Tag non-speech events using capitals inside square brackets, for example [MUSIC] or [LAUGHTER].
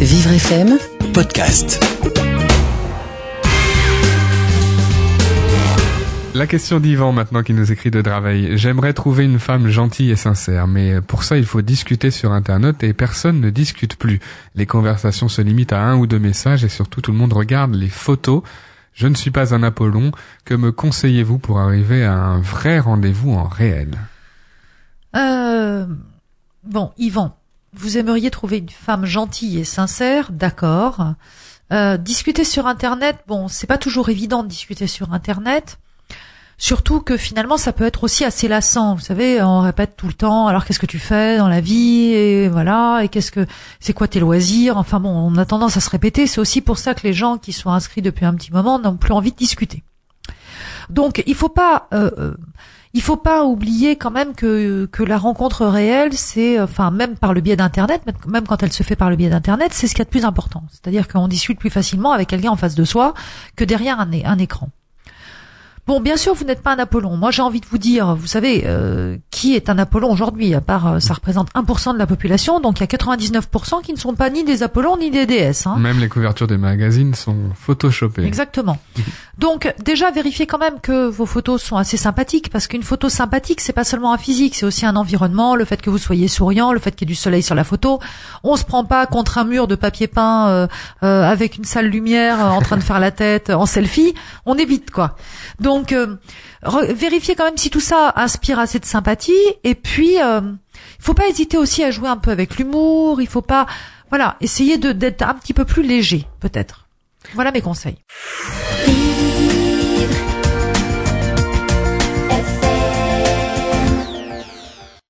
Vivre FM podcast. La question d'Yvan maintenant qui nous écrit de travail. J'aimerais trouver une femme gentille et sincère, mais pour ça il faut discuter sur Internet et personne ne discute plus. Les conversations se limitent à un ou deux messages et surtout tout le monde regarde les photos. Je ne suis pas un Apollon. Que me conseillez-vous pour arriver à un vrai rendez-vous en réel? Euh, bon, Yvan, vous aimeriez trouver une femme gentille et sincère, d'accord. Euh, discuter sur Internet, bon, c'est pas toujours évident de discuter sur Internet. Surtout que finalement, ça peut être aussi assez lassant. Vous savez, on répète tout le temps. Alors, qu'est-ce que tu fais dans la vie Et voilà. Et qu'est-ce que c'est quoi tes loisirs? Enfin bon, on a tendance à se répéter. C'est aussi pour ça que les gens qui sont inscrits depuis un petit moment n'ont plus envie de discuter. Donc, il faut pas, euh, euh, il faut pas oublier quand même que que la rencontre réelle, c'est, enfin, même par le biais d'internet, même quand elle se fait par le biais d'internet, c'est ce qu'il y a de plus important. C'est-à-dire qu'on discute plus facilement avec quelqu'un en face de soi que derrière un écran. Bon, bien sûr, vous n'êtes pas un Apollon. Moi, j'ai envie de vous dire, vous savez, euh, qui est un Apollon aujourd'hui À part, euh, ça représente 1% de la population, donc il y a 99% qui ne sont pas ni des Apollons ni des déesses. Hein. Même les couvertures des magazines sont photoshopées. Exactement. [LAUGHS] Donc, déjà, vérifiez quand même que vos photos sont assez sympathiques, parce qu'une photo sympathique, c'est pas seulement un physique, c'est aussi un environnement, le fait que vous soyez souriant, le fait qu'il y ait du soleil sur la photo. On se prend pas contre un mur de papier peint euh, euh, avec une sale lumière euh, en train de faire la tête en selfie. On évite quoi. Donc, euh, vérifiez quand même si tout ça inspire assez de sympathie. Et puis, euh, il faut pas hésiter aussi à jouer un peu avec l'humour. Il faut pas, voilà, essayer d'être un petit peu plus léger, peut-être. Voilà mes conseils.